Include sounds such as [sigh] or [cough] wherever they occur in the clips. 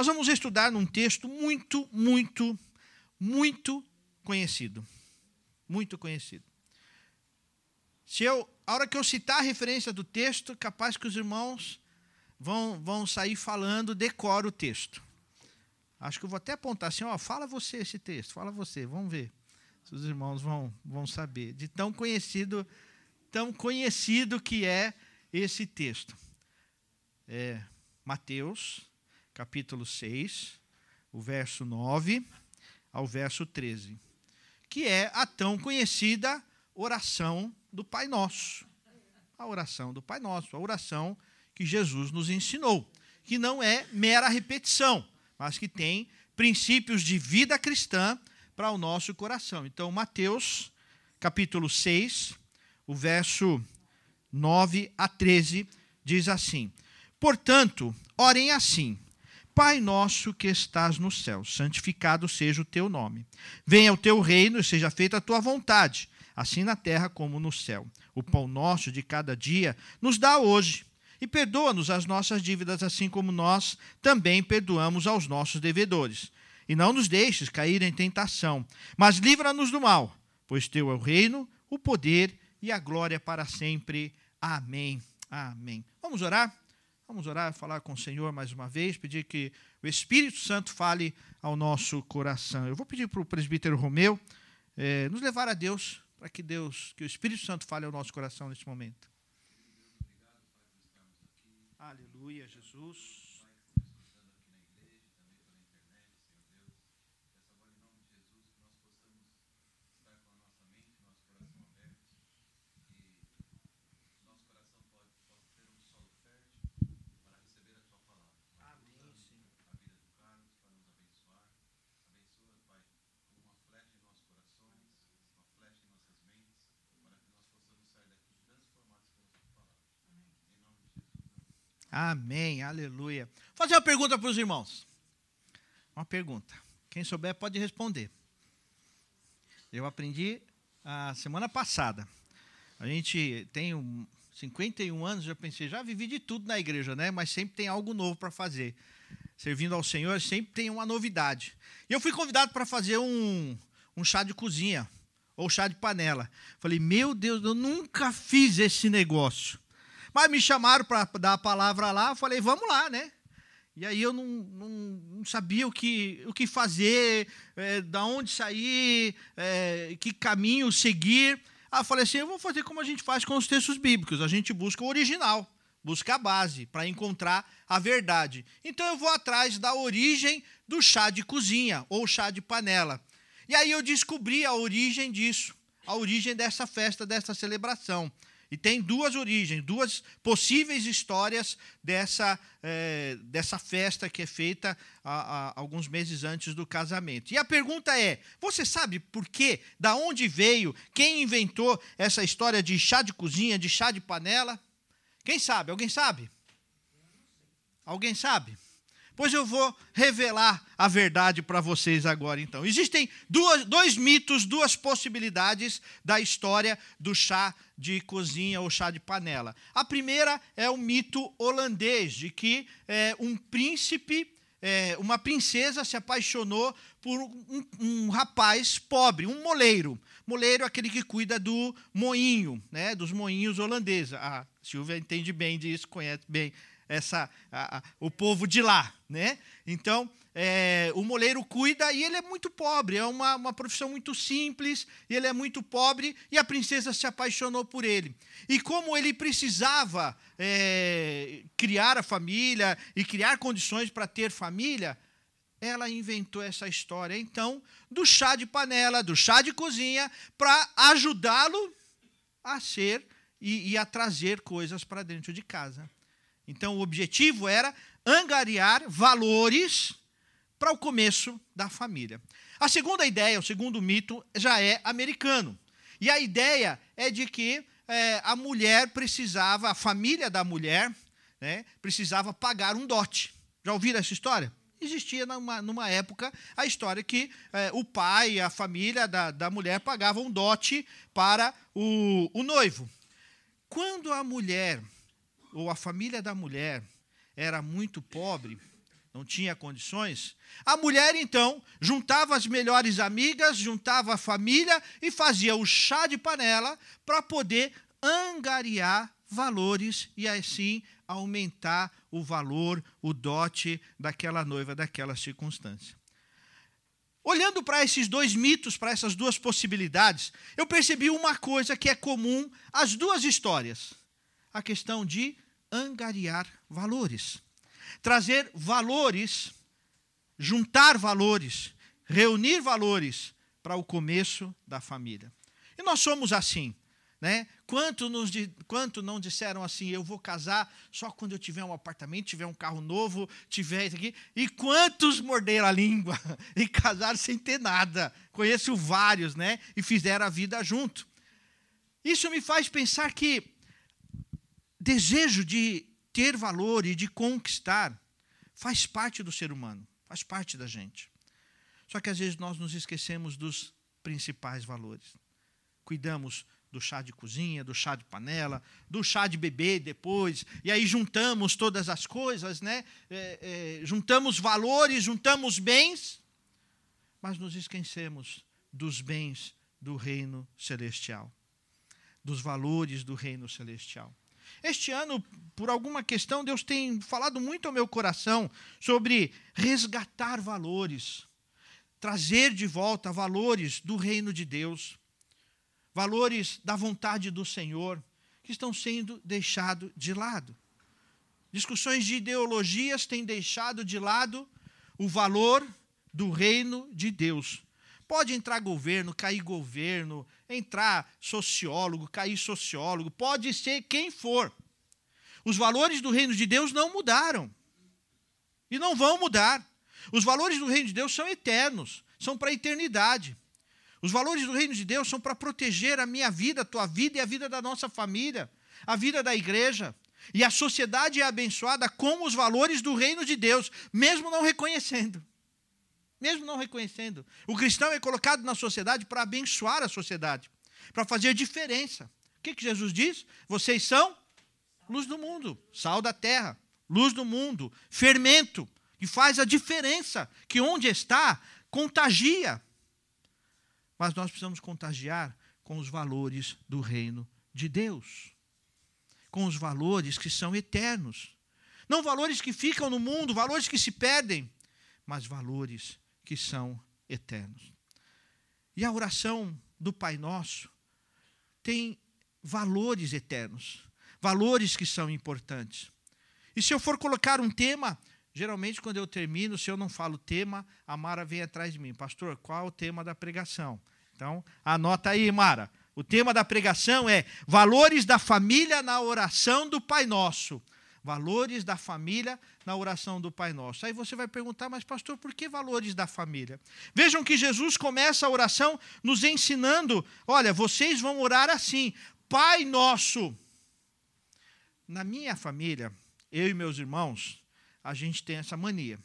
Nós vamos estudar num texto muito, muito, muito conhecido. Muito conhecido. Se eu, a hora que eu citar a referência do texto, capaz que os irmãos vão, vão sair falando, decora o texto. Acho que eu vou até apontar assim, ó, fala você esse texto, fala você, vamos ver se os irmãos vão, vão saber. De tão conhecido, tão conhecido que é esse texto. É Mateus, capítulo 6, o verso 9 ao verso 13, que é a tão conhecida oração do Pai Nosso. A oração do Pai Nosso, a oração que Jesus nos ensinou, que não é mera repetição, mas que tem princípios de vida cristã para o nosso coração. Então, Mateus, capítulo 6, o verso 9 a 13, diz assim: Portanto, orem assim: Pai nosso que estás no céu, santificado seja o teu nome. Venha o teu reino e seja feita a tua vontade, assim na terra como no céu. O pão nosso de cada dia nos dá hoje e perdoa-nos as nossas dívidas, assim como nós também perdoamos aos nossos devedores. E não nos deixes cair em tentação, mas livra-nos do mal, pois teu é o reino, o poder e a glória para sempre. Amém. Amém. Vamos orar? Vamos orar, falar com o Senhor mais uma vez, pedir que o Espírito Santo fale ao nosso coração. Eu vou pedir para o presbítero Romeu eh, nos levar a Deus, para que Deus, que o Espírito Santo fale ao nosso coração neste momento. Aleluia, Jesus. Amém, aleluia. Vou fazer uma pergunta para os irmãos. Uma pergunta. Quem souber pode responder. Eu aprendi a semana passada. A gente tem um, 51 anos, já pensei, já vivi de tudo na igreja, né? Mas sempre tem algo novo para fazer. Servindo ao Senhor, sempre tem uma novidade. E eu fui convidado para fazer um, um chá de cozinha, ou chá de panela. Falei, meu Deus, eu nunca fiz esse negócio. Mas me chamaram para dar a palavra lá, eu falei, vamos lá, né? E aí eu não, não, não sabia o que, o que fazer, é, da onde sair, é, que caminho seguir. Eu falei assim, eu vou fazer como a gente faz com os textos bíblicos. A gente busca o original, busca a base para encontrar a verdade. Então eu vou atrás da origem do chá de cozinha ou chá de panela. E aí eu descobri a origem disso, a origem dessa festa, dessa celebração. E tem duas origens, duas possíveis histórias dessa, é, dessa festa que é feita há, há, alguns meses antes do casamento. E a pergunta é: você sabe por quê? Da onde veio? Quem inventou essa história de chá de cozinha, de chá de panela? Quem sabe? Alguém sabe? Alguém sabe? Pois eu vou revelar a verdade para vocês agora, então. Existem duas, dois mitos, duas possibilidades da história do chá de cozinha ou chá de panela. A primeira é o mito holandês, de que é, um príncipe, é, uma princesa se apaixonou por um, um, rapaz pobre, um moleiro. Moleiro é aquele que cuida do moinho, né, dos moinhos holandeses. A Silvia entende bem disso, conhece bem essa, a, a, o povo de lá. Né? Então, é, o moleiro cuida e ele é muito pobre, é uma, uma profissão muito simples, ele é muito pobre e a princesa se apaixonou por ele. E como ele precisava é, criar a família e criar condições para ter família, ela inventou essa história, então, do chá de panela, do chá de cozinha, para ajudá-lo a ser e, e a trazer coisas para dentro de casa. Então, o objetivo era angariar valores para o começo da família. A segunda ideia, o segundo mito, já é americano. E a ideia é de que é, a mulher precisava, a família da mulher, né, precisava pagar um dote. Já ouviram essa história? Existia numa, numa época a história que é, o pai, a família da, da mulher pagavam um dote para o, o noivo. Quando a mulher ou a família da mulher era muito pobre, não tinha condições, a mulher então juntava as melhores amigas, juntava a família e fazia o chá de panela para poder angariar valores e assim aumentar o valor, o dote daquela noiva, daquela circunstância. Olhando para esses dois mitos, para essas duas possibilidades, eu percebi uma coisa que é comum às duas histórias: a questão de angariar valores. Trazer valores, juntar valores, reunir valores para o começo da família. E nós somos assim. Né? Quanto, nos, quanto não disseram assim, eu vou casar só quando eu tiver um apartamento, tiver um carro novo, tiver isso aqui. E quantos morderam a língua [laughs] e casaram sem ter nada? Conheço vários, né? E fizeram a vida junto. Isso me faz pensar que desejo de ter valor e de conquistar faz parte do ser humano, faz parte da gente. Só que às vezes nós nos esquecemos dos principais valores. Cuidamos do chá de cozinha, do chá de panela, do chá de bebê depois, e aí juntamos todas as coisas, né? É, é, juntamos valores, juntamos bens, mas nos esquecemos dos bens do reino celestial, dos valores do reino celestial. Este ano, por alguma questão, Deus tem falado muito ao meu coração sobre resgatar valores, trazer de volta valores do reino de Deus valores da vontade do Senhor que estão sendo deixados de lado. Discussões de ideologias têm deixado de lado o valor do reino de Deus. Pode entrar governo, cair governo, entrar sociólogo, cair sociólogo, pode ser quem for. Os valores do reino de Deus não mudaram. E não vão mudar. Os valores do reino de Deus são eternos, são para a eternidade. Os valores do reino de Deus são para proteger a minha vida, a tua vida e a vida da nossa família, a vida da igreja. E a sociedade é abençoada com os valores do reino de Deus, mesmo não reconhecendo. Mesmo não reconhecendo. O cristão é colocado na sociedade para abençoar a sociedade, para fazer diferença. O que, que Jesus diz? Vocês são luz do mundo, sal da terra, luz do mundo, fermento, que faz a diferença, que onde está, contagia mas nós precisamos contagiar com os valores do reino de Deus, com os valores que são eternos. Não valores que ficam no mundo, valores que se perdem, mas valores que são eternos. E a oração do Pai Nosso tem valores eternos, valores que são importantes. E se eu for colocar um tema, geralmente quando eu termino, se eu não falo tema, a Mara vem atrás de mim. Pastor, qual é o tema da pregação? Então, anota aí, Mara. O tema da pregação é Valores da família na oração do Pai Nosso. Valores da família na oração do Pai Nosso. Aí você vai perguntar, mas pastor, por que valores da família? Vejam que Jesus começa a oração nos ensinando: olha, vocês vão orar assim, Pai Nosso. Na minha família, eu e meus irmãos, a gente tem essa mania.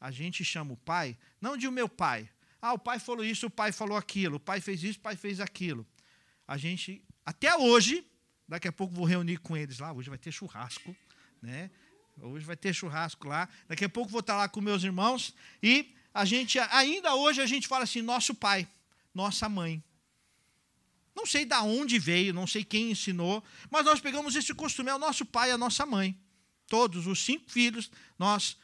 A gente chama o pai, não de o meu pai, ah, o pai falou isso, o pai falou aquilo, o pai fez isso, o pai fez aquilo. A gente, até hoje, daqui a pouco vou reunir com eles lá, hoje vai ter churrasco, né? Hoje vai ter churrasco lá. Daqui a pouco vou estar lá com meus irmãos e a gente, ainda hoje a gente fala assim, nosso pai, nossa mãe. Não sei de onde veio, não sei quem ensinou, mas nós pegamos esse costume, é o nosso pai e a nossa mãe. Todos os cinco filhos, nós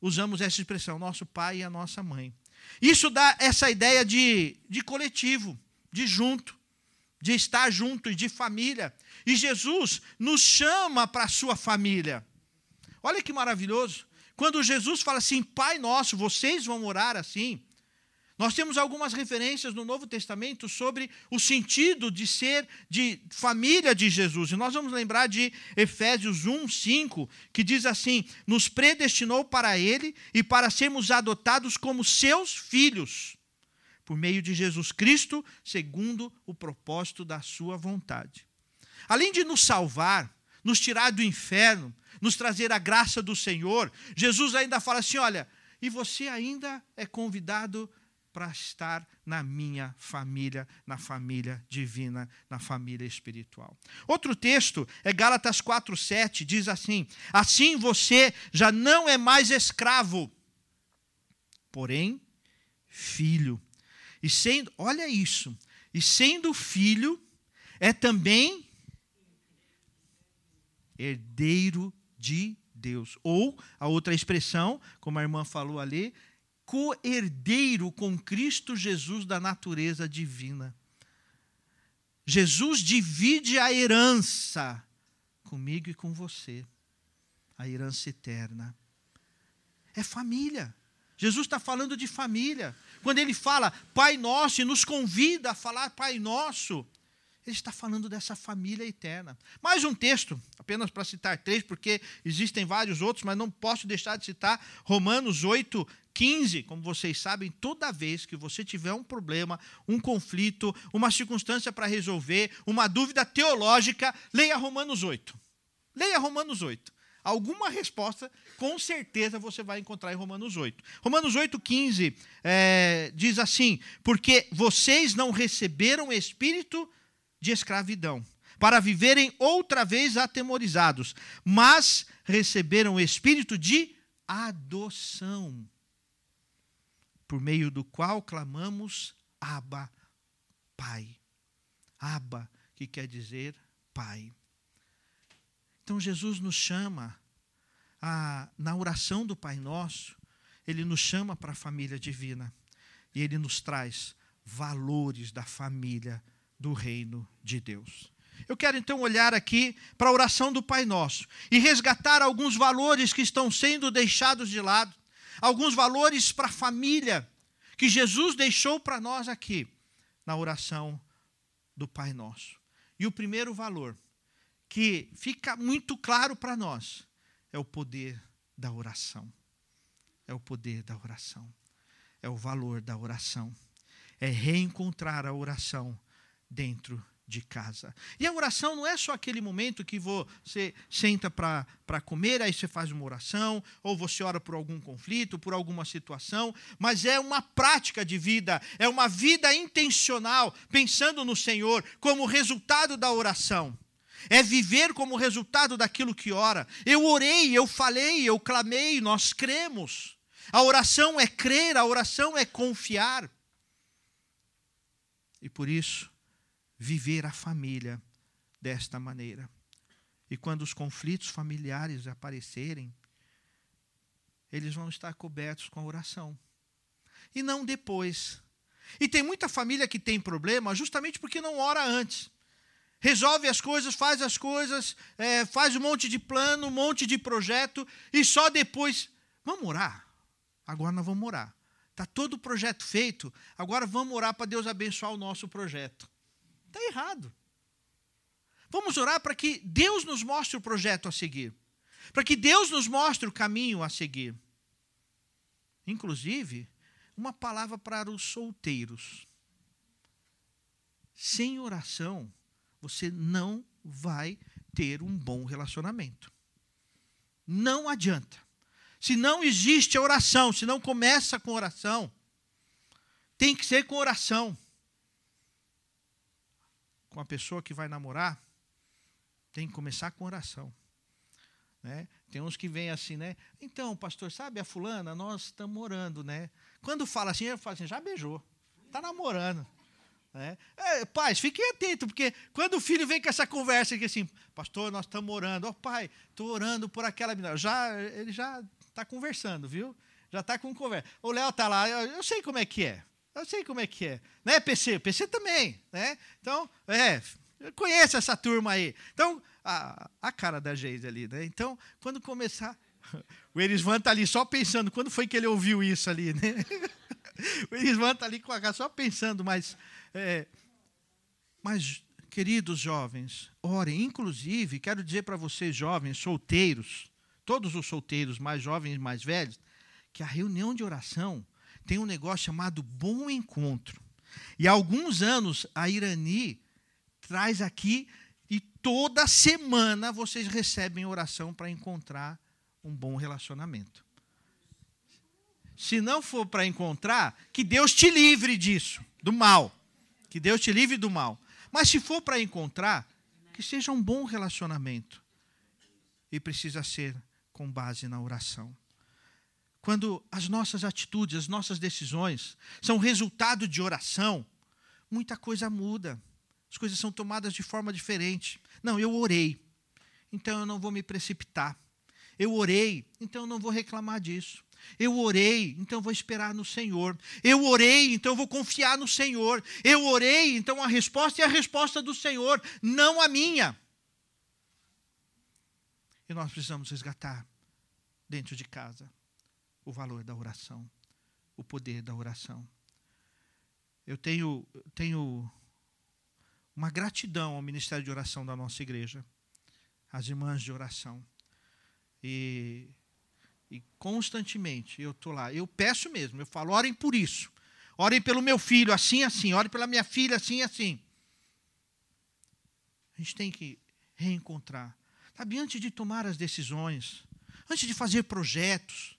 usamos essa expressão, nosso pai e a nossa mãe. Isso dá essa ideia de, de coletivo, de junto, de estar junto e de família. E Jesus nos chama para a sua família. Olha que maravilhoso. Quando Jesus fala assim, Pai nosso, vocês vão orar assim. Nós temos algumas referências no Novo Testamento sobre o sentido de ser de família de Jesus. E nós vamos lembrar de Efésios 1, 5, que diz assim: Nos predestinou para Ele e para sermos adotados como seus filhos, por meio de Jesus Cristo, segundo o propósito da Sua vontade. Além de nos salvar, nos tirar do inferno, nos trazer a graça do Senhor, Jesus ainda fala assim: olha, e você ainda é convidado para estar na minha família, na família divina, na família espiritual. Outro texto é Gálatas 4:7, diz assim: Assim você já não é mais escravo, porém filho. E sendo, olha isso, e sendo filho, é também herdeiro de Deus. Ou a outra expressão, como a irmã falou ali, co-herdeiro com Cristo Jesus da natureza divina. Jesus divide a herança comigo e com você, a herança eterna. É família. Jesus está falando de família. Quando ele fala Pai Nosso e nos convida a falar Pai Nosso, ele está falando dessa família eterna. Mais um texto, apenas para citar três, porque existem vários outros, mas não posso deixar de citar Romanos 8, 15. Como vocês sabem, toda vez que você tiver um problema, um conflito, uma circunstância para resolver, uma dúvida teológica, leia Romanos 8. Leia Romanos 8. Alguma resposta, com certeza, você vai encontrar em Romanos 8. Romanos 8, 15 é, diz assim: Porque vocês não receberam espírito de escravidão, para viverem outra vez atemorizados, mas receberam espírito de adoção, por meio do qual clamamos Abba, Pai. Abba, que quer dizer Pai. Então Jesus nos chama, a, na oração do Pai Nosso, ele nos chama para a família divina e ele nos traz valores da família do reino de Deus. Eu quero então olhar aqui para a oração do Pai Nosso e resgatar alguns valores que estão sendo deixados de lado, alguns valores para a família que Jesus deixou para nós aqui na oração do Pai Nosso. E o primeiro valor que fica muito claro para nós é o poder da oração. É o poder da oração. É o valor da oração. É reencontrar a oração dentro de casa. E a oração não é só aquele momento que você senta para comer, aí você faz uma oração, ou você ora por algum conflito, por alguma situação, mas é uma prática de vida, é uma vida intencional, pensando no Senhor como resultado da oração. É viver como resultado daquilo que ora. Eu orei, eu falei, eu clamei, nós cremos. A oração é crer, a oração é confiar. E por isso, viver a família desta maneira. E quando os conflitos familiares aparecerem, eles vão estar cobertos com a oração. E não depois. E tem muita família que tem problema justamente porque não ora antes. Resolve as coisas, faz as coisas, é, faz um monte de plano, um monte de projeto, e só depois. Vamos orar? Agora nós vamos orar. Está todo o projeto feito, agora vamos orar para Deus abençoar o nosso projeto. Está errado. Vamos orar para que Deus nos mostre o projeto a seguir. Para que Deus nos mostre o caminho a seguir. Inclusive, uma palavra para os solteiros. Sem oração, você não vai ter um bom relacionamento. Não adianta. Se não existe a oração, se não começa com oração, tem que ser com oração com a pessoa que vai namorar, tem que começar com oração. Né? Tem uns que vêm assim, né? Então, pastor, sabe a fulana? Nós estamos morando, né? Quando fala assim, eu falo assim, já beijou, está namorando. Né? É, pais, fiquem atentos, porque quando o filho vem com essa conversa aqui assim, pastor, nós estamos orando, ó oh, pai, estou orando por aquela menina. Já, ele já está conversando, viu? Já está com conversa. O Léo está lá, eu, eu sei como é que é. Eu sei como é que é. Né, PC? PC também, né? Então, é, conhece essa turma aí. Então, a, a cara da Geise ali, né? Então, quando começar... [laughs] O Erisvan está ali só pensando, quando foi que ele ouviu isso ali, né? [laughs] O Erisvan está ali com a cara só pensando, mas... É, mas, queridos jovens, orem. Inclusive, quero dizer para vocês, jovens, solteiros, todos os solteiros, mais jovens e mais velhos, que a reunião de oração tem um negócio chamado Bom Encontro. E há alguns anos a Irani traz aqui e toda semana vocês recebem oração para encontrar um bom relacionamento. Se não for para encontrar, que Deus te livre disso, do mal. Que Deus te livre do mal. Mas se for para encontrar, que seja um bom relacionamento. E precisa ser com base na oração. Quando as nossas atitudes, as nossas decisões são resultado de oração, muita coisa muda. As coisas são tomadas de forma diferente. Não, eu orei, então eu não vou me precipitar. Eu orei, então eu não vou reclamar disso. Eu orei, então vou esperar no Senhor. Eu orei, então vou confiar no Senhor. Eu orei, então a resposta é a resposta do Senhor, não a minha. E nós precisamos resgatar dentro de casa o valor da oração, o poder da oração. Eu tenho, tenho uma gratidão ao ministério de oração da nossa igreja, às irmãs de oração. E, e constantemente eu estou lá. Eu peço mesmo, eu falo, orem por isso. Orem pelo meu filho, assim, assim. Orem pela minha filha, assim, assim. A gente tem que reencontrar. Sabe, antes de tomar as decisões, antes de fazer projetos,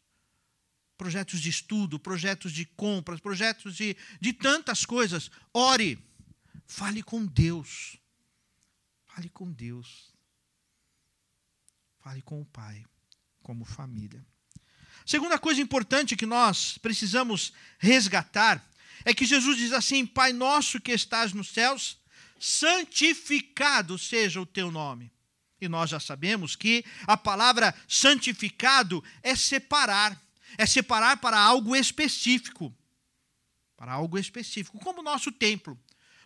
projetos de estudo, projetos de compras, projetos de, de tantas coisas. Ore, fale com Deus. Fale com Deus. Fale com o Pai, como família. Segunda coisa importante que nós precisamos resgatar é que Jesus diz assim: Pai nosso que estás nos céus, santificado seja o teu nome. E nós já sabemos que a palavra santificado é separar é separar para algo específico. Para algo específico, como o nosso templo.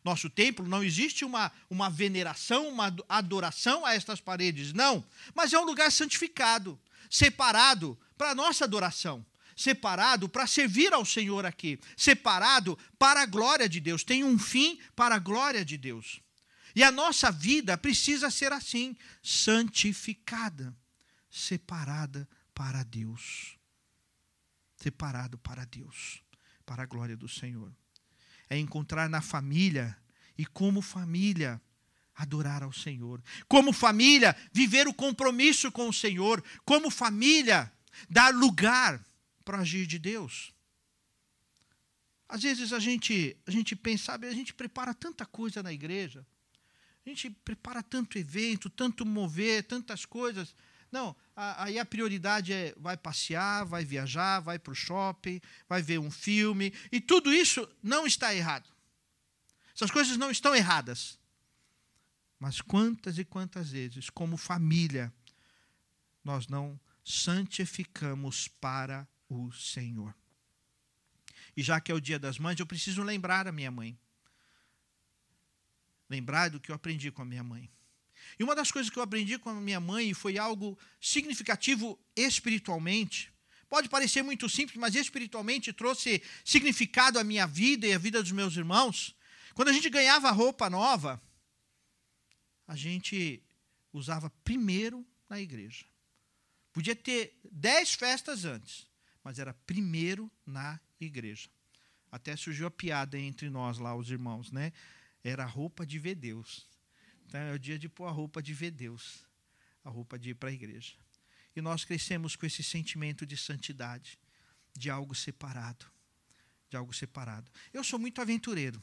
Nosso templo não existe uma, uma veneração, uma adoração a estas paredes, não. Mas é um lugar santificado, separado para a nossa adoração separado para servir ao Senhor aqui, separado para a glória de Deus, tem um fim para a glória de Deus. E a nossa vida precisa ser assim, santificada, separada para Deus separado para Deus, para a glória do Senhor. É encontrar na família e, como família, adorar ao Senhor. Como família, viver o compromisso com o Senhor. Como família, dar lugar para agir de Deus. Às vezes a gente, a gente pensa, sabe, a gente prepara tanta coisa na igreja, a gente prepara tanto evento, tanto mover, tantas coisas, não, aí a prioridade é vai passear, vai viajar, vai para o shopping, vai ver um filme, e tudo isso não está errado. Essas coisas não estão erradas. Mas quantas e quantas vezes, como família, nós não santificamos para o Senhor. E já que é o dia das mães, eu preciso lembrar a minha mãe. Lembrar do que eu aprendi com a minha mãe. E uma das coisas que eu aprendi com a minha mãe foi algo significativo espiritualmente. Pode parecer muito simples, mas espiritualmente trouxe significado à minha vida e à vida dos meus irmãos. Quando a gente ganhava roupa nova, a gente usava primeiro na igreja. Podia ter dez festas antes, mas era primeiro na igreja. Até surgiu a piada entre nós lá, os irmãos, né? Era roupa de ver Deus. Então é o dia de pôr a roupa de ver Deus, a roupa de ir para a igreja. E nós crescemos com esse sentimento de santidade, de algo separado, de algo separado. Eu sou muito aventureiro,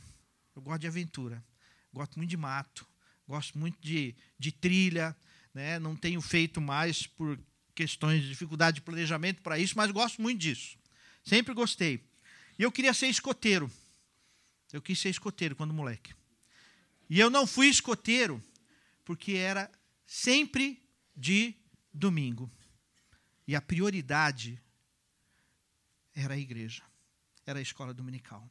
eu gosto de aventura, gosto muito de mato, gosto muito de, de trilha, né? não tenho feito mais por questões de dificuldade de planejamento para isso, mas gosto muito disso. Sempre gostei. E eu queria ser escoteiro. Eu quis ser escoteiro quando moleque. E eu não fui escoteiro porque era sempre de domingo. E a prioridade era a igreja, era a escola dominical.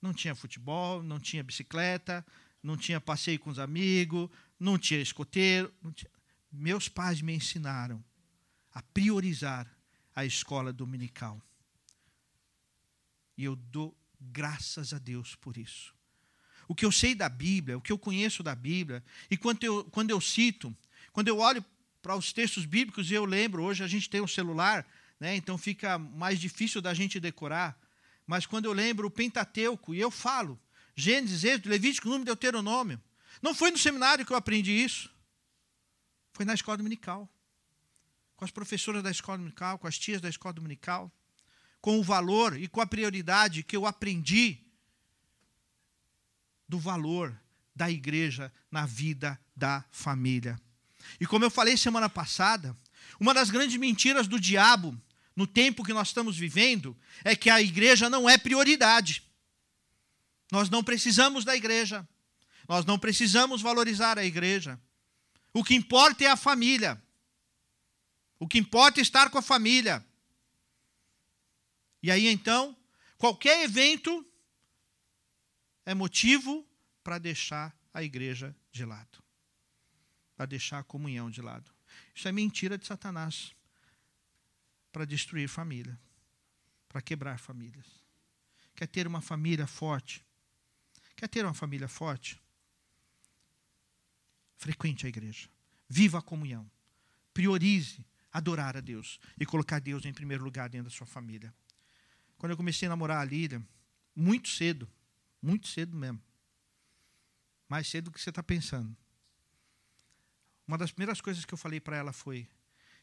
Não tinha futebol, não tinha bicicleta, não tinha passeio com os amigos, não tinha escoteiro. Não tinha... Meus pais me ensinaram a priorizar a escola dominical. E eu dou graças a Deus por isso o que eu sei da Bíblia, o que eu conheço da Bíblia, e quando eu, quando eu cito, quando eu olho para os textos bíblicos e eu lembro, hoje a gente tem um celular, né, então fica mais difícil da gente decorar, mas quando eu lembro o Pentateuco e eu falo, Gênesis, Êxodo, Levítico, Número, Deuteronômio, não foi no seminário que eu aprendi isso, foi na escola dominical, com as professoras da escola dominical, com as tias da escola dominical, com o valor e com a prioridade que eu aprendi do valor da igreja na vida da família. E como eu falei semana passada, uma das grandes mentiras do diabo no tempo que nós estamos vivendo é que a igreja não é prioridade. Nós não precisamos da igreja. Nós não precisamos valorizar a igreja. O que importa é a família. O que importa é estar com a família. E aí então, qualquer evento é motivo para deixar a igreja de lado, para deixar a comunhão de lado. Isso é mentira de Satanás para destruir família, para quebrar famílias. Quer ter uma família forte? Quer ter uma família forte? Frequente a igreja. Viva a comunhão. Priorize adorar a Deus e colocar Deus em primeiro lugar dentro da sua família. Quando eu comecei a namorar a Lília, muito cedo, muito cedo mesmo, mais cedo do que você está pensando. Uma das primeiras coisas que eu falei para ela foi: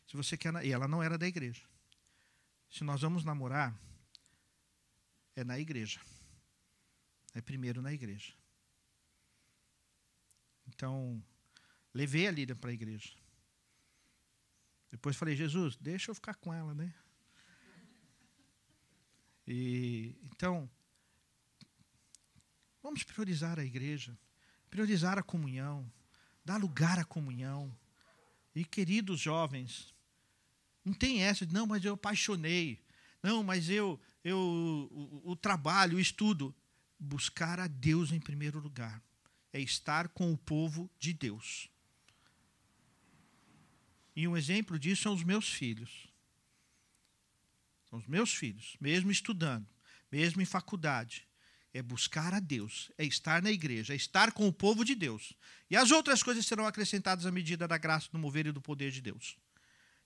se você quer. E ela não era da igreja. Se nós vamos namorar, é na igreja. É primeiro na igreja. Então, levei a Lídia para a igreja. Depois falei, Jesus, deixa eu ficar com ela, né? E então, vamos priorizar a igreja, priorizar a comunhão, dar lugar à comunhão. E queridos jovens, não tem essa de não, mas eu apaixonei. Não, mas eu eu o, o trabalho, o estudo, buscar a Deus em primeiro lugar. É estar com o povo de Deus. E um exemplo disso são os meus filhos. São os meus filhos, mesmo estudando, mesmo em faculdade. É buscar a Deus, é estar na igreja, é estar com o povo de Deus. E as outras coisas serão acrescentadas à medida da graça, do mover e do poder de Deus.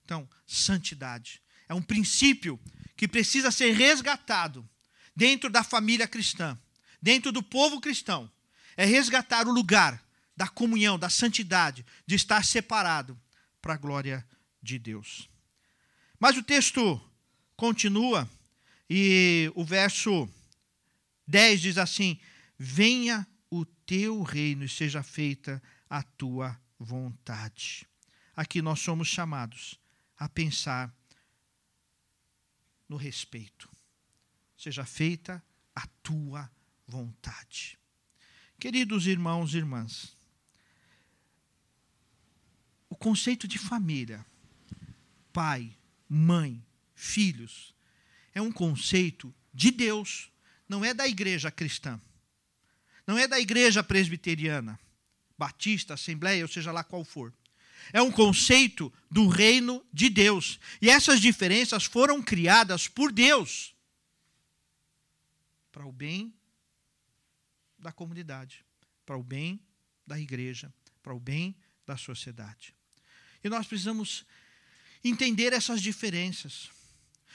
Então, santidade é um princípio que precisa ser resgatado dentro da família cristã, dentro do povo cristão. É resgatar o lugar da comunhão, da santidade, de estar separado para a glória de Deus. Mas o texto continua e o verso 10 diz assim: Venha o teu reino e seja feita a tua vontade. Aqui nós somos chamados a pensar no respeito. Seja feita a tua vontade. Queridos irmãos e irmãs, conceito de família, pai, mãe, filhos, é um conceito de Deus, não é da igreja cristã. Não é da igreja presbiteriana, batista, assembleia, ou seja lá qual for. É um conceito do reino de Deus. E essas diferenças foram criadas por Deus para o bem da comunidade, para o bem da igreja, para o bem da sociedade. E nós precisamos entender essas diferenças.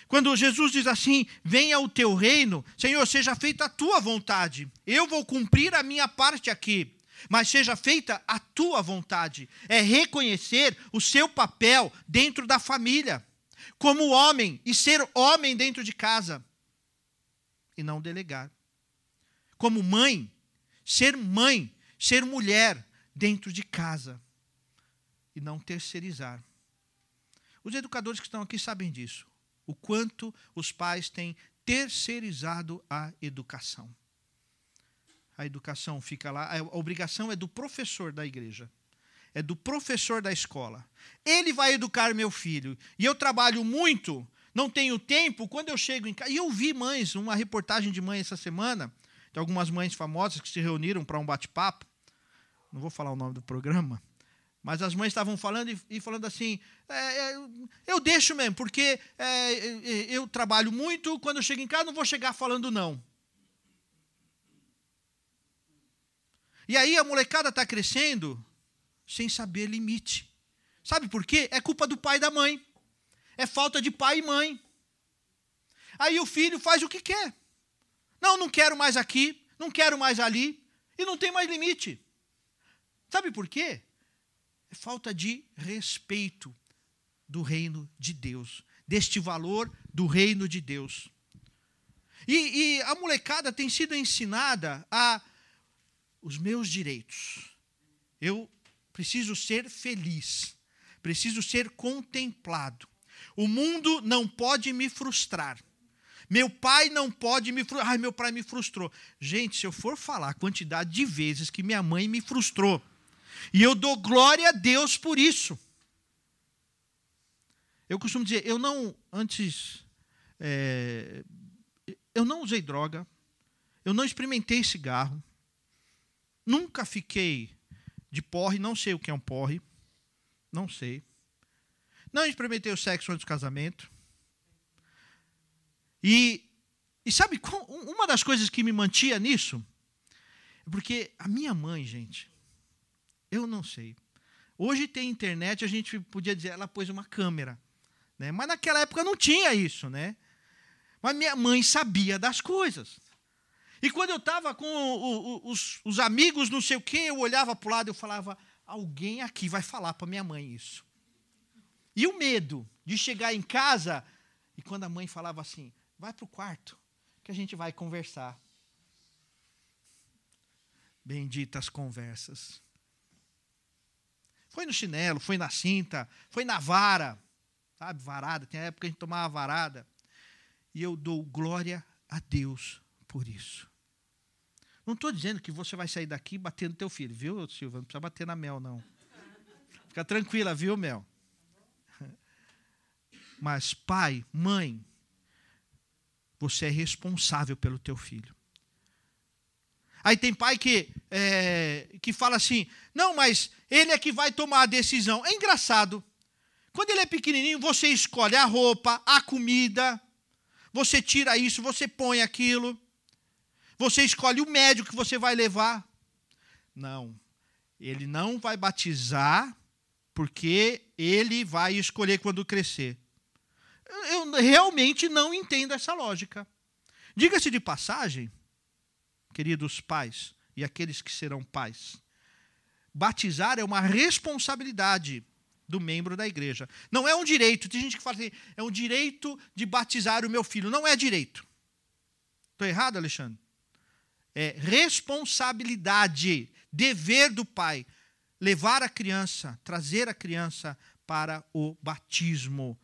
Quando Jesus diz assim: Venha o teu reino, Senhor, seja feita a tua vontade. Eu vou cumprir a minha parte aqui, mas seja feita a tua vontade. É reconhecer o seu papel dentro da família, como homem e ser homem dentro de casa, e não delegar. Como mãe, ser mãe, ser mulher dentro de casa e não terceirizar. Os educadores que estão aqui sabem disso, o quanto os pais têm terceirizado a educação. A educação fica lá, a obrigação é do professor da igreja, é do professor da escola. Ele vai educar meu filho. E eu trabalho muito, não tenho tempo, quando eu chego em casa. E eu vi mães, uma reportagem de mãe essa semana, de algumas mães famosas que se reuniram para um bate-papo. Não vou falar o nome do programa mas as mães estavam falando e, e falando assim: é, é, eu deixo mesmo, porque é, é, é, eu trabalho muito, quando eu chego em casa não vou chegar falando não. E aí a molecada está crescendo sem saber limite. Sabe por quê? É culpa do pai e da mãe. É falta de pai e mãe. Aí o filho faz o que quer. Não, não quero mais aqui, não quero mais ali, e não tem mais limite. Sabe por quê? É falta de respeito do reino de Deus, deste valor do reino de Deus. E, e a molecada tem sido ensinada a os meus direitos. Eu preciso ser feliz, preciso ser contemplado. O mundo não pode me frustrar. Meu pai não pode me frustrar. Ai, meu pai me frustrou. Gente, se eu for falar a quantidade de vezes que minha mãe me frustrou, e eu dou glória a Deus por isso. Eu costumo dizer, eu não, antes, é, eu não usei droga, eu não experimentei cigarro, nunca fiquei de porre, não sei o que é um porre, não sei. Não experimentei o sexo antes do casamento. E, e sabe, uma das coisas que me mantia nisso, é porque a minha mãe, gente, eu não sei. Hoje tem internet, a gente podia dizer, ela pôs uma câmera. Né? Mas naquela época não tinha isso, né? Mas minha mãe sabia das coisas. E quando eu estava com o, o, os, os, amigos, não sei o quê, eu olhava para o lado e falava: alguém aqui vai falar para minha mãe isso. E o medo de chegar em casa e quando a mãe falava assim: vai para o quarto, que a gente vai conversar. Benditas conversas. Foi no chinelo, foi na cinta, foi na vara, sabe, varada. Tem época que a gente tomava varada. E eu dou glória a Deus por isso. Não estou dizendo que você vai sair daqui batendo teu filho, viu, Silva? Não precisa bater na Mel, não. Fica tranquila, viu, Mel? Mas pai, mãe, você é responsável pelo teu filho. Aí tem pai que, é, que fala assim: não, mas ele é que vai tomar a decisão. É engraçado. Quando ele é pequenininho, você escolhe a roupa, a comida, você tira isso, você põe aquilo. Você escolhe o médico que você vai levar. Não. Ele não vai batizar porque ele vai escolher quando crescer. Eu realmente não entendo essa lógica. Diga-se de passagem, queridos pais e aqueles que serão pais, batizar é uma responsabilidade do membro da igreja. Não é um direito. Tem gente que fala assim, é um direito de batizar o meu filho. Não é direito. Estou errado, Alexandre? É responsabilidade, dever do pai. Levar a criança, trazer a criança para o batismo.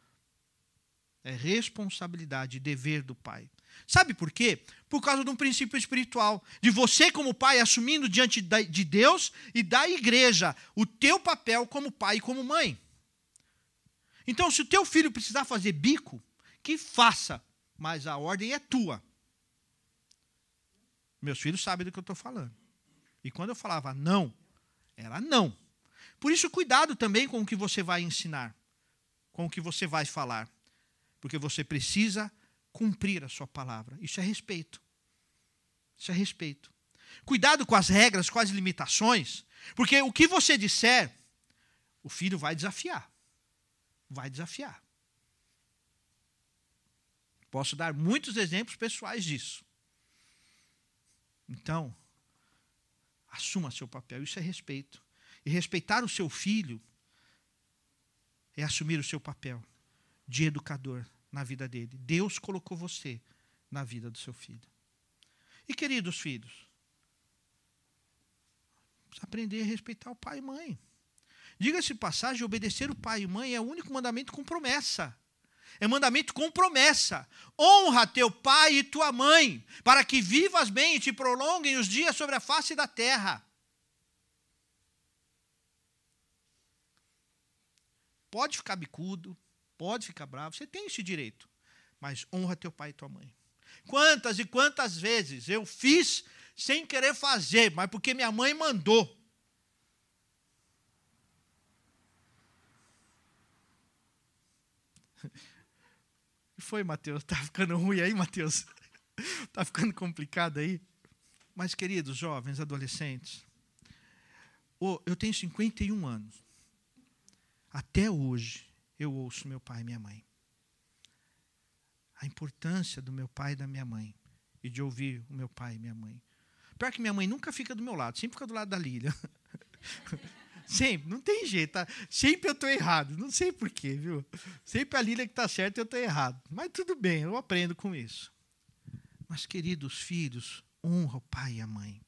É responsabilidade, dever do pai. Sabe por quê? Por causa de um princípio espiritual. De você, como pai, assumindo diante de Deus e da igreja o teu papel como pai e como mãe. Então, se o teu filho precisar fazer bico, que faça, mas a ordem é tua. Meus filhos sabem do que eu estou falando. E quando eu falava não, era não. Por isso, cuidado também com o que você vai ensinar, com o que você vai falar. Porque você precisa cumprir a sua palavra. Isso é respeito. Isso é respeito. Cuidado com as regras, com as limitações, porque o que você disser, o filho vai desafiar. Vai desafiar. Posso dar muitos exemplos pessoais disso. Então, assuma seu papel, isso é respeito. E respeitar o seu filho é assumir o seu papel de educador na vida dele. Deus colocou você na vida do seu filho. E queridos filhos, aprender a respeitar o pai e mãe. Diga-se passagem, obedecer o pai e mãe é o único mandamento com promessa. É mandamento com promessa. Honra teu pai e tua mãe, para que vivas bem e te prolonguem os dias sobre a face da terra. Pode ficar bicudo, pode ficar bravo, você tem esse direito. Mas honra teu pai e tua mãe. Quantas e quantas vezes eu fiz sem querer fazer, mas porque minha mãe mandou. [laughs] foi, Mateus? Tá ficando ruim aí, Mateus? [laughs] tá ficando complicado aí? Mas, queridos jovens, adolescentes, eu tenho 51 anos. Até hoje, eu ouço meu pai e minha mãe. A importância do meu pai e da minha mãe. E de ouvir o meu pai e minha mãe. Pior que minha mãe nunca fica do meu lado, sempre fica do lado da Lília. [laughs] Sempre, não tem jeito. Tá? Sempre eu estou errado. Não sei porquê, viu? Sempre a Lília que está certa e eu estou errado. Mas tudo bem, eu aprendo com isso. Mas, queridos filhos, honra o pai e a mãe.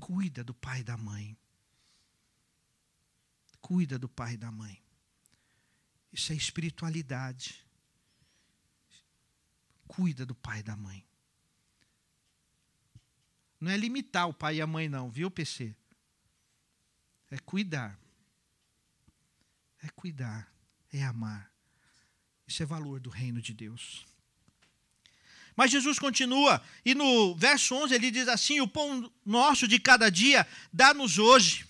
Cuida do pai e da mãe. Cuida do pai e da mãe. Isso é espiritualidade. Cuida do pai e da mãe. Não é limitar o pai e a mãe, não, viu, PC? É cuidar. É cuidar. É amar. Isso é valor do reino de Deus. Mas Jesus continua, e no verso 11 ele diz assim: O pão nosso de cada dia dá-nos hoje.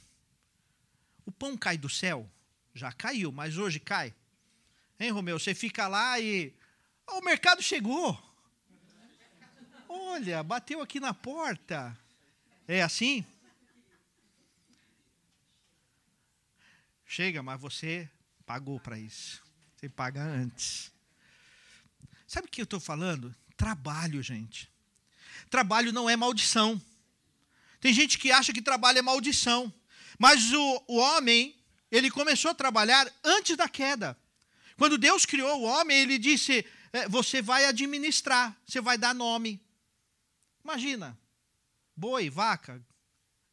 O pão cai do céu? Já caiu, mas hoje cai. Hein, Romeu? Você fica lá e. Oh, o mercado chegou. Olha, bateu aqui na porta. É assim? Chega, mas você pagou para isso. Você paga antes. Sabe o que eu estou falando? Trabalho, gente. Trabalho não é maldição. Tem gente que acha que trabalho é maldição. Mas o, o homem, ele começou a trabalhar antes da queda. Quando Deus criou o homem, ele disse: é, Você vai administrar, você vai dar nome. Imagina: boi, vaca,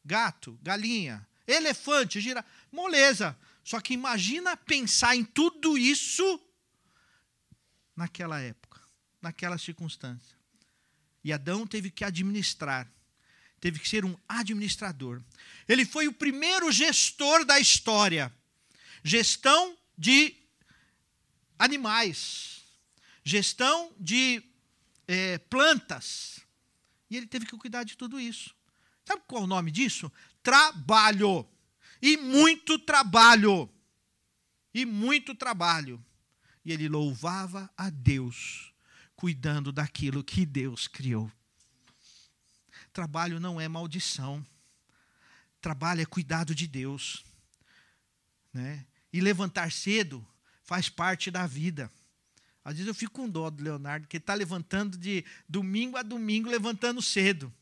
gato, galinha, elefante, gira, moleza. Só que imagina pensar em tudo isso naquela época, naquela circunstância. E Adão teve que administrar, teve que ser um administrador. Ele foi o primeiro gestor da história. Gestão de animais, gestão de é, plantas. E ele teve que cuidar de tudo isso. Sabe qual é o nome disso? Trabalho. E muito trabalho. E muito trabalho. E ele louvava a Deus, cuidando daquilo que Deus criou. Trabalho não é maldição. Trabalho é cuidado de Deus. Né? E levantar cedo faz parte da vida. Às vezes eu fico com dó do Leonardo, que está levantando de domingo a domingo, levantando cedo.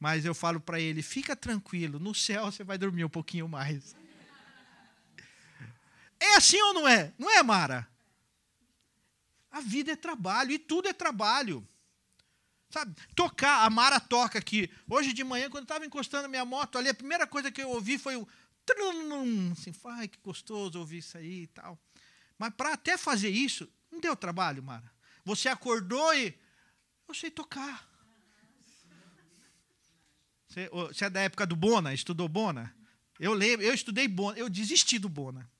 Mas eu falo para ele: fica tranquilo, no céu você vai dormir um pouquinho mais. [laughs] É assim ou não é? Não é, Mara? A vida é trabalho e tudo é trabalho. Sabe? Tocar, a Mara toca aqui. Hoje de manhã, quando eu estava encostando minha moto ali, a primeira coisa que eu ouvi foi o. Assim, ai, que gostoso ouvir isso aí e tal. Mas para até fazer isso, não deu trabalho, Mara. Você acordou e. Eu sei tocar. Você, você é da época do Bona? Estudou Bona? Eu lembro, eu estudei Bona, eu desisti do Bona.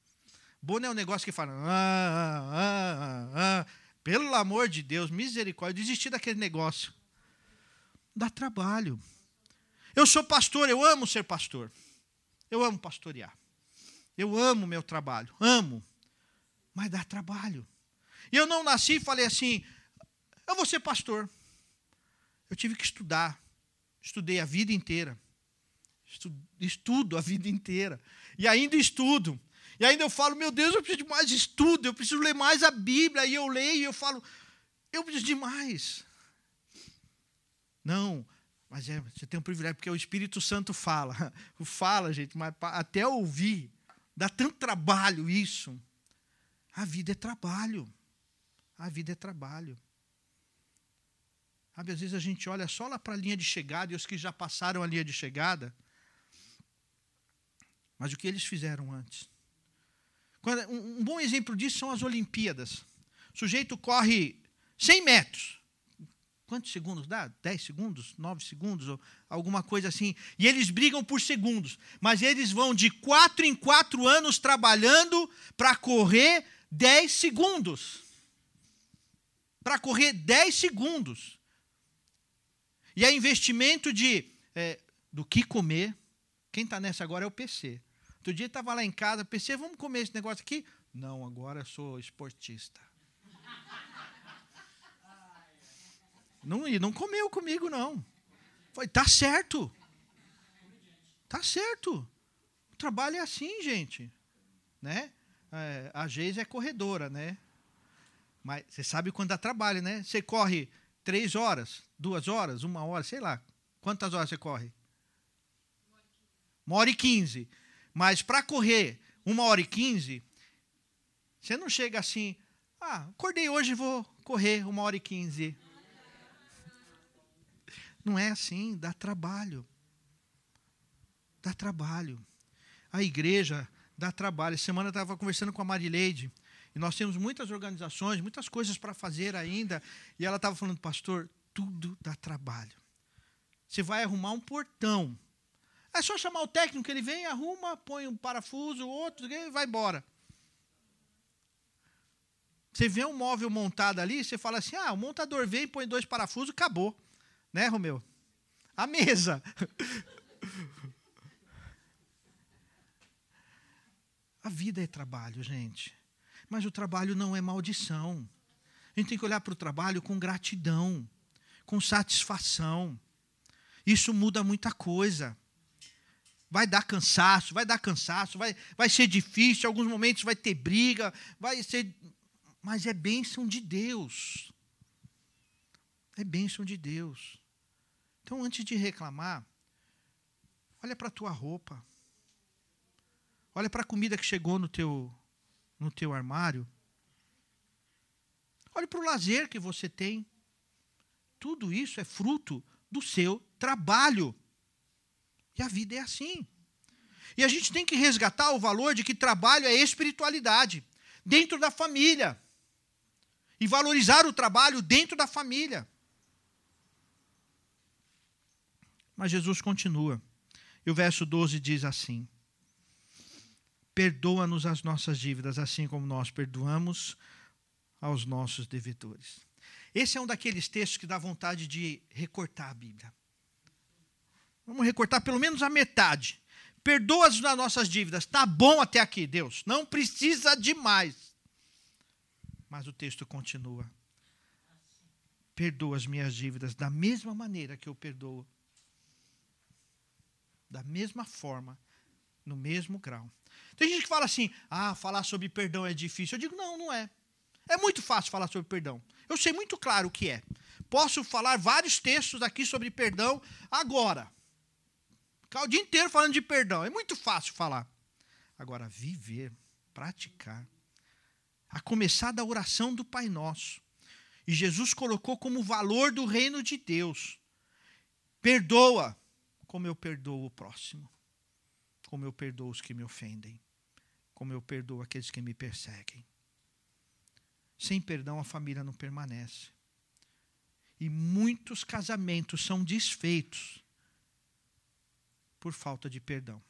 Bona é um negócio que fala. Ah, ah, ah, ah. Pelo amor de Deus, misericórdia, eu desisti daquele negócio. Dá trabalho. Eu sou pastor, eu amo ser pastor. Eu amo pastorear. Eu amo meu trabalho, amo. Mas dá trabalho. E eu não nasci e falei assim: eu vou ser pastor. Eu tive que estudar. Estudei a vida inteira. Estudo a vida inteira. E ainda estudo. E ainda eu falo, meu Deus, eu preciso de mais estudo, eu preciso ler mais a Bíblia. E eu leio e eu falo, eu preciso de mais. Não, mas é, você tem um privilégio, porque o Espírito Santo fala. [laughs] Fala, gente, mas até ouvir, dá tanto trabalho isso. A vida é trabalho. A vida é trabalho. Sabe, às vezes a gente olha só lá para a linha de chegada e os que já passaram a linha de chegada. Mas o que eles fizeram antes? Um bom exemplo disso são as Olimpíadas. O sujeito corre 100 metros. Quantos segundos dá? 10 segundos? 9 segundos? Alguma coisa assim. E eles brigam por segundos. Mas eles vão de 4 em 4 anos trabalhando para correr 10 segundos para correr 10 segundos. E é investimento de é, do que comer. Quem está nessa agora é o PC. Outro dia estava lá em casa, PC, vamos comer esse negócio aqui? Não, agora eu sou esportista. Não, e não comeu comigo, não. Foi, tá certo. Tá certo. O trabalho é assim, gente. Né? É, a é corredora, né? Mas você sabe quando dá trabalho, né? Você corre três horas, duas horas, uma hora, sei lá. Quantas horas você corre? Uma hora e quinze. Mas para correr uma hora e quinze, você não chega assim, ah, acordei hoje vou correr uma hora e quinze. Não é assim, dá trabalho. Dá trabalho. A igreja dá trabalho. Essa semana eu estava conversando com a Marileide, e nós temos muitas organizações, muitas coisas para fazer ainda, e ela estava falando, pastor, tudo dá trabalho. Você vai arrumar um portão. É só chamar o técnico, ele vem, arruma, põe um parafuso, outro, e vai embora. Você vê um móvel montado ali, você fala assim: ah, o montador vem, põe dois parafusos, acabou. Né, Romeu? A mesa. A vida é trabalho, gente. Mas o trabalho não é maldição. A gente tem que olhar para o trabalho com gratidão, com satisfação. Isso muda muita coisa. Vai dar cansaço, vai dar cansaço, vai, vai ser difícil, em alguns momentos vai ter briga, vai ser. Mas é bênção de Deus. É bênção de Deus. Então, antes de reclamar, olha para a tua roupa. Olha para a comida que chegou no teu, no teu armário. Olha para o lazer que você tem. Tudo isso é fruto do seu trabalho. E a vida é assim. E a gente tem que resgatar o valor de que trabalho é espiritualidade dentro da família. E valorizar o trabalho dentro da família. Mas Jesus continua. E o verso 12 diz assim: Perdoa-nos as nossas dívidas, assim como nós perdoamos aos nossos devedores. Esse é um daqueles textos que dá vontade de recortar a Bíblia. Vamos recortar pelo menos a metade. Perdoa as nossas dívidas. Está bom até aqui, Deus. Não precisa de mais. Mas o texto continua. Perdoa as minhas dívidas da mesma maneira que eu perdoo. Da mesma forma, no mesmo grau. Tem gente que fala assim: ah, falar sobre perdão é difícil. Eu digo: não, não é. É muito fácil falar sobre perdão. Eu sei muito claro o que é. Posso falar vários textos aqui sobre perdão agora. Ficar o dia inteiro falando de perdão. É muito fácil falar. Agora, viver, praticar. A começar da oração do Pai Nosso. E Jesus colocou como valor do reino de Deus. Perdoa como eu perdoo o próximo. Como eu perdoo os que me ofendem. Como eu perdoo aqueles que me perseguem. Sem perdão a família não permanece. E muitos casamentos são desfeitos por falta de perdão.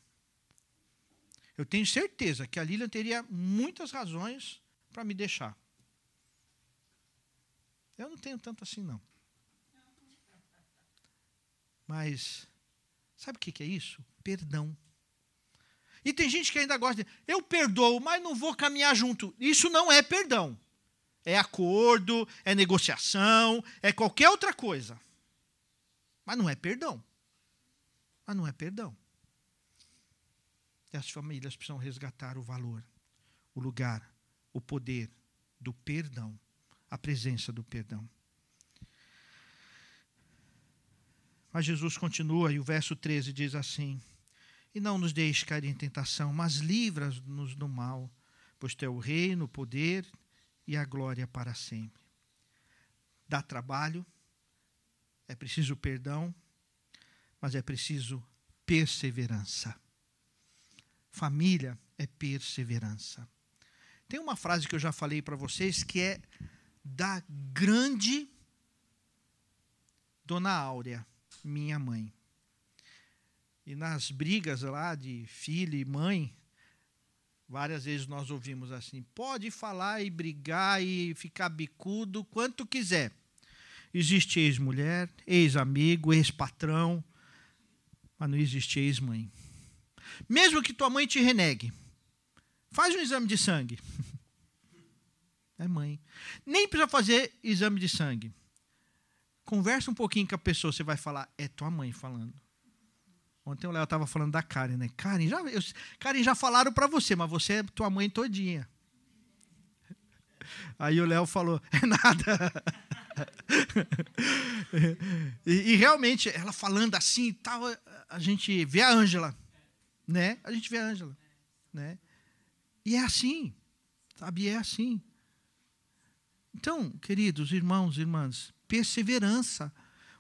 Eu tenho certeza que a Lilian teria muitas razões para me deixar. Eu não tenho tanto assim, não. Mas, sabe o que é isso? Perdão. E tem gente que ainda gosta de, eu perdoo, mas não vou caminhar junto. Isso não é perdão. É acordo, é negociação, é qualquer outra coisa. Mas não é perdão. Mas não é perdão. E as famílias precisam resgatar o valor, o lugar, o poder do perdão, a presença do perdão. Mas Jesus continua e o verso 13 diz assim: E não nos deixe cair em tentação, mas livra-nos do mal, pois teu o reino, o poder e a glória para sempre. Dá trabalho, é preciso perdão, mas é preciso perseverança. Família é perseverança. Tem uma frase que eu já falei para vocês que é da grande Dona Áurea, minha mãe. E nas brigas lá de filho e mãe, várias vezes nós ouvimos assim: pode falar e brigar e ficar bicudo quanto quiser. Existe ex-mulher, ex-amigo, ex-patrão, mas não existe ex-mãe. Mesmo que tua mãe te renegue, faz um exame de sangue. [laughs] É mãe. Nem precisa fazer exame de sangue. Conversa um pouquinho com a pessoa, você vai falar, é tua mãe falando. Ontem o Léo estava falando da Karen, né? Karen, já, eu, Karen, já falaram para você, mas você é tua mãe todinha. [laughs] Aí o Léo falou, [laughs] é nada. [laughs] e, e, realmente, ela falando assim e tal, a gente vê a Ângela, né? A gente vê a Ângela, né? E é assim, sabe? É assim. Então, queridos irmãos e irmãs, perseverança.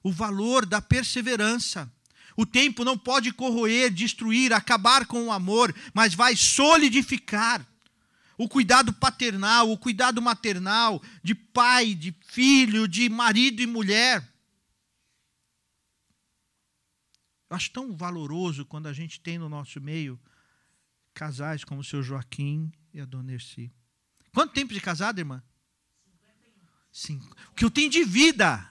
o valor da perseverança. O tempo não pode corroer, destruir, acabar com o amor, mas vai solidificar o cuidado paternal, o cuidado maternal, de pai, de filho, de marido e mulher. Eu acho tão valoroso quando a gente tem no nosso meio casais como o seu Joaquim e a dona Erci. Quanto tempo de casada, irmã? O que eu tenho de vida.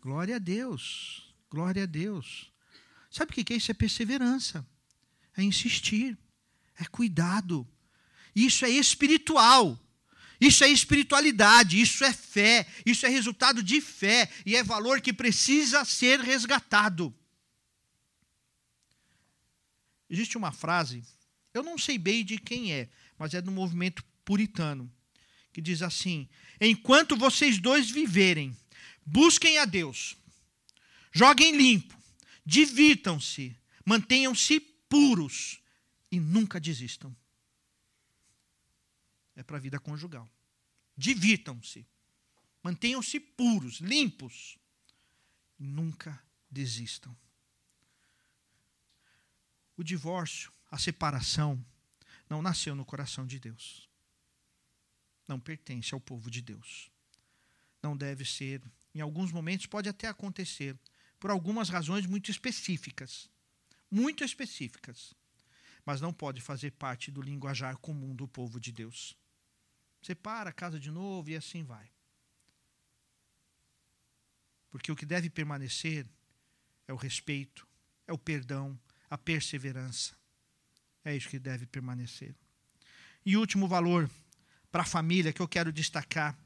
Glória a Deus. Glória a Deus. Sabe o que é isso? É perseverança. É insistir. É cuidado. Isso é espiritual. Isso é espiritualidade, isso é fé, isso é resultado de fé e é valor que precisa ser resgatado. Existe uma frase, eu não sei bem de quem é, mas é do movimento puritano, que diz assim: Enquanto vocês dois viverem, busquem a Deus, joguem limpo, divirtam-se, mantenham-se puros e nunca desistam é para a vida conjugal. Divirtam-se. Mantenham-se puros, limpos. Nunca desistam. O divórcio, a separação, não nasceu no coração de Deus. Não pertence ao povo de Deus. Não deve ser. Em alguns momentos pode até acontecer, por algumas razões muito específicas. Muito específicas. Mas não pode fazer parte do linguajar comum do povo de Deus. Separa a casa de novo e assim vai. Porque o que deve permanecer é o respeito, é o perdão, a perseverança. É isso que deve permanecer. E último valor para a família que eu quero destacar,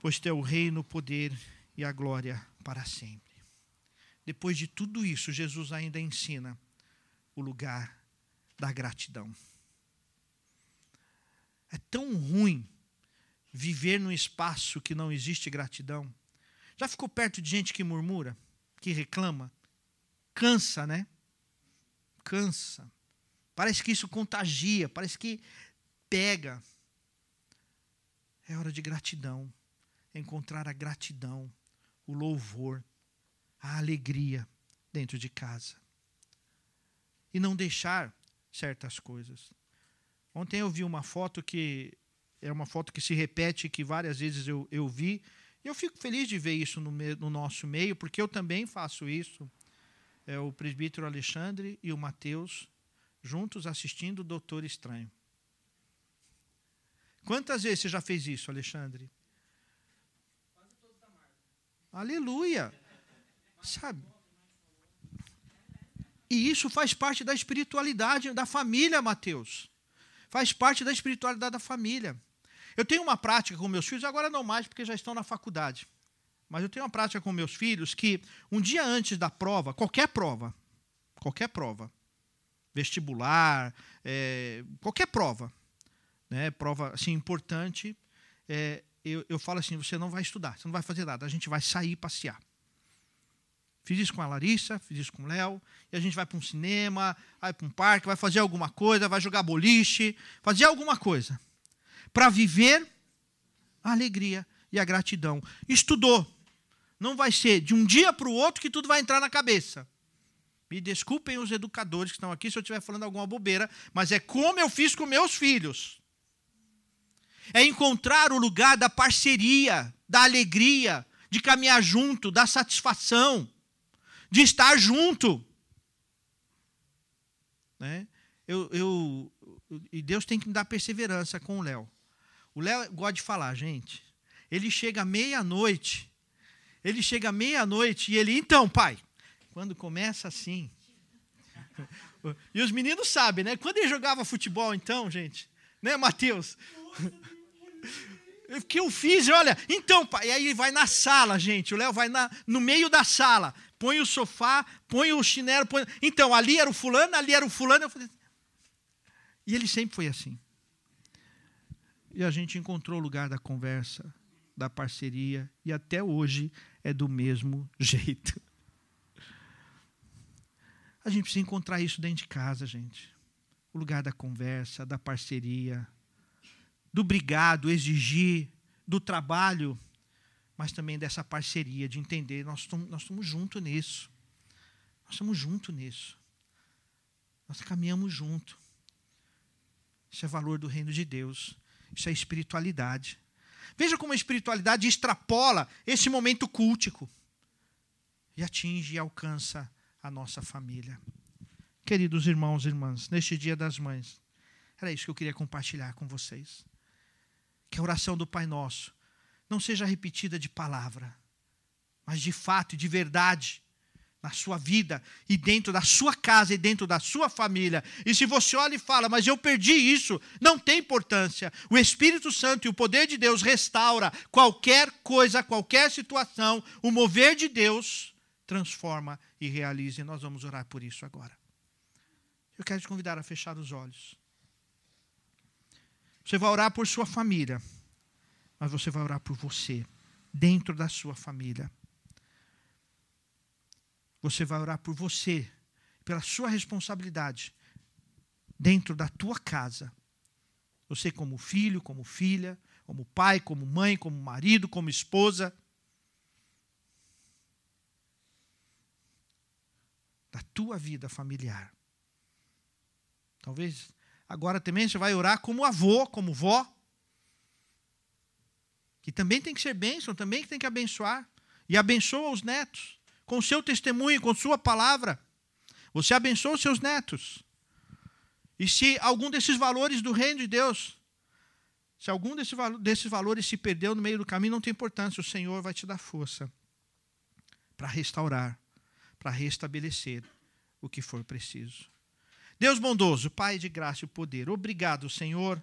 pois tem o reino, o poder e a glória para sempre. Depois de tudo isso, Jesus ainda ensina o lugar da gratidão. É tão ruim viver num espaço que não existe gratidão. Já ficou perto de gente que murmura, que reclama? Cansa, né? Cansa. Parece que isso contagia, parece que pega. É hora de gratidão. Encontrar a gratidão, o louvor, a alegria dentro de casa. E não deixar certas coisas. Ontem eu vi uma foto que é uma foto que se repete, que várias vezes eu, eu vi. E eu fico feliz de ver isso no, me, no nosso meio, porque eu também faço isso. É o presbítero Alexandre e o Mateus juntos assistindo o Doutor Estranho. Quantas vezes você já fez isso, Alexandre? Aleluia! Sabe? E isso faz parte da espiritualidade da família, Mateus. Faz parte da espiritualidade da família. Eu tenho uma prática com meus filhos, agora não mais porque já estão na faculdade. Mas eu tenho uma prática com meus filhos que um dia antes da prova, qualquer prova, qualquer prova, vestibular, é, qualquer prova, né, prova assim importante, é, eu, eu falo assim: você não vai estudar, você não vai fazer nada, a gente vai sair passear. Fiz isso com a Larissa, fiz isso com o Léo. E a gente vai para um cinema, vai para um parque, vai fazer alguma coisa, vai jogar boliche, fazer alguma coisa. Para viver a alegria e a gratidão. Estudou. Não vai ser de um dia para o outro que tudo vai entrar na cabeça. Me desculpem os educadores que estão aqui se eu estiver falando alguma bobeira, mas é como eu fiz com meus filhos. É encontrar o lugar da parceria, da alegria, de caminhar junto, da satisfação de estar junto. Né? Eu, eu, e Deus tem que me dar perseverança com o Léo. O Léo gosta de falar, gente. Ele chega meia-noite. Ele chega meia-noite e ele, então, pai, quando começa assim. [laughs] E os meninos sabem, né? Quando ele jogava futebol, então, gente, né, Mateus? O que eu fiz, olha, então, pai, e aí vai na sala, gente. O Léo vai na, no meio da sala põe o sofá, põe o chinelo. Põe... Então, ali era o fulano, ali era o fulano. Eu falei... E ele sempre foi assim. E a gente encontrou o lugar da conversa, da parceria, e até hoje é do mesmo [laughs] jeito. A gente precisa encontrar isso dentro de casa, gente. O lugar da conversa, da parceria, do brigado, exigir, do trabalho. mas também dessa parceria, de entender, nós estamos, nós estamos juntos nisso. Nós estamos juntos nisso. Nós caminhamos junto. Isso é valor do reino de Deus. Isso é espiritualidade. Veja como a espiritualidade extrapola esse momento cultico e atinge e alcança a nossa família. Queridos irmãos e irmãs, neste Dia das Mães, era isso que eu queria compartilhar com vocês. Que a oração do Pai Nosso não seja repetida de palavra, mas de fato e de verdade na sua vida e dentro da sua casa e dentro da sua família. E se você olha e fala, mas eu perdi isso, não tem importância. O Espírito Santo e o poder de Deus restaura qualquer coisa, qualquer situação. O mover de Deus transforma e realiza. E nós vamos orar por isso agora. Eu quero te convidar a fechar os olhos. Você vai orar por sua família, mas você vai orar por você, dentro da sua família. Você vai orar por você, pela sua responsabilidade, dentro da tua casa. Você, como filho, como filha, como pai, como mãe, como marido, como esposa. Da tua vida familiar. Talvez agora também você vai orar como avô, como vó. Que também tem que ser bênção, também tem que abençoar. E abençoa os netos com seu testemunho, com sua palavra. Você abençoa os seus netos. E se algum desses valores do reino de Deus, se algum desse, desses valores se perdeu no meio do caminho, não tem importância, o Senhor vai te dar força para restaurar, para restabelecer o que for preciso. Deus bondoso, Pai de graça e poder, obrigado, Senhor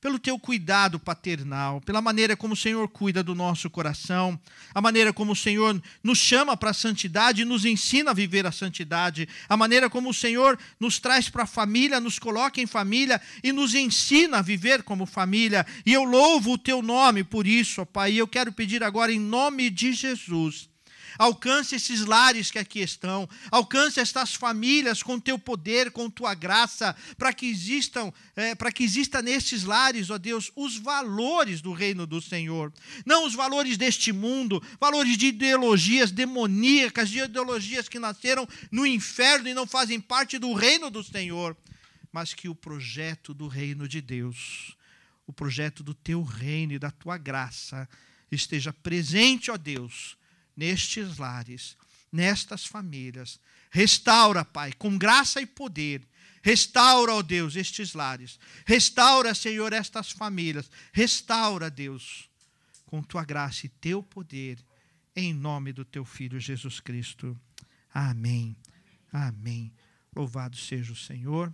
pelo teu cuidado paternal, pela maneira como o Senhor cuida do nosso coração, a maneira como o Senhor nos chama para a santidade e nos ensina a viver a santidade, a maneira como o Senhor nos traz para a família, nos coloca em família e nos ensina a viver como família. E eu louvo o teu nome por isso, ó Pai. E eu quero pedir agora em nome de Jesus Alcance esses lares que aqui estão. Alcance estas famílias com teu poder, com tua graça, para que existam, é, para que exista nesses lares, ó Deus, os valores do reino do Senhor. Não os valores deste mundo, valores de ideologias demoníacas, de ideologias que nasceram no inferno e não fazem parte do reino do Senhor, mas que o projeto do reino de Deus, o projeto do teu reino e da tua graça esteja presente, ó Deus, nestes lares, nestas famílias. Restaura, Pai, com graça e poder. Restaura, ó Deus, estes lares. Restaura, Senhor, estas famílias. Restaura, Deus, com tua graça e teu poder, em nome do teu Filho Jesus Cristo. Amém. Amém. Louvado seja o Senhor.